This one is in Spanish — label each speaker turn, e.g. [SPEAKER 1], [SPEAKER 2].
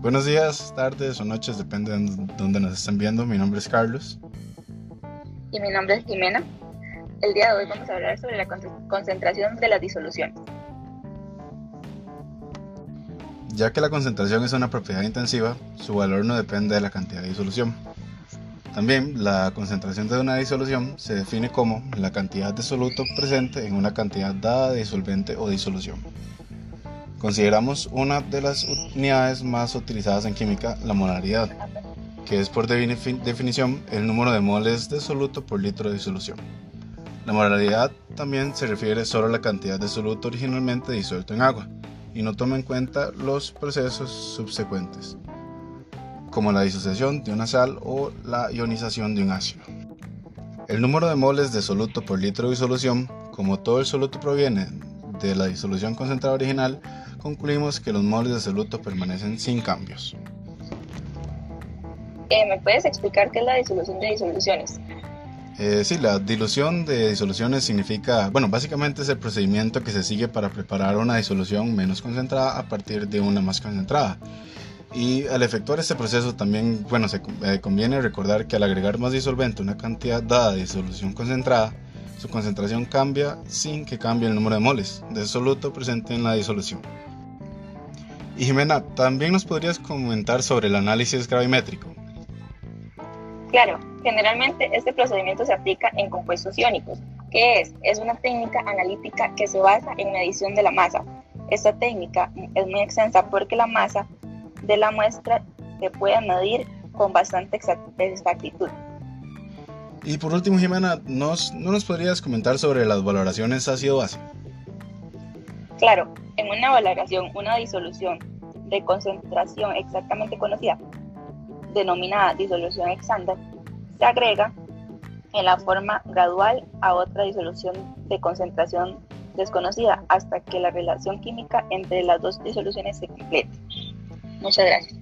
[SPEAKER 1] Buenos días, tardes o noches, depende de dónde nos estén viendo. Mi nombre es Carlos.
[SPEAKER 2] Y mi nombre es Jimena. El día de hoy vamos a hablar sobre la concentración de las disoluciones.
[SPEAKER 1] Ya que la concentración es una propiedad intensiva, su valor no depende de la cantidad de disolución. También la concentración de una disolución se define como la cantidad de soluto presente en una cantidad dada de disolvente o disolución. Consideramos una de las unidades más utilizadas en química, la molaridad, que es por definición el número de moles de soluto por litro de disolución. La molaridad también se refiere solo a la cantidad de soluto originalmente disuelto en agua y no toma en cuenta los procesos subsecuentes, como la disociación de una sal o la ionización de un ácido. El número de moles de soluto por litro de disolución, como todo el soluto proviene de la disolución concentrada original, concluimos que los moles de soluto permanecen sin cambios.
[SPEAKER 2] Eh, ¿Me puedes explicar qué es la disolución de disoluciones?
[SPEAKER 1] Eh, sí, la dilución de disoluciones significa, bueno, básicamente es el procedimiento que se sigue para preparar una disolución menos concentrada a partir de una más concentrada. Y al efectuar este proceso también, bueno, se eh, conviene recordar que al agregar más disolvente una cantidad dada de disolución concentrada, su concentración cambia sin que cambie el número de moles de soluto presente en la disolución. Y Jimena, ¿también nos podrías comentar sobre el análisis gravimétrico?
[SPEAKER 2] Claro, generalmente este procedimiento se aplica en compuestos iónicos. ¿Qué es? Es una técnica analítica que se basa en medición de la masa. Esta técnica es muy extensa porque la masa de la muestra se puede medir con bastante exactitud.
[SPEAKER 1] Y por último, Jimena, ¿no nos podrías comentar sobre las valoraciones ácido-base?
[SPEAKER 2] Claro, en una valoración, una disolución de concentración exactamente conocida, denominada disolución Exander, se agrega en la forma gradual a otra disolución de concentración desconocida hasta que la relación química entre las dos disoluciones se complete. Muchas gracias.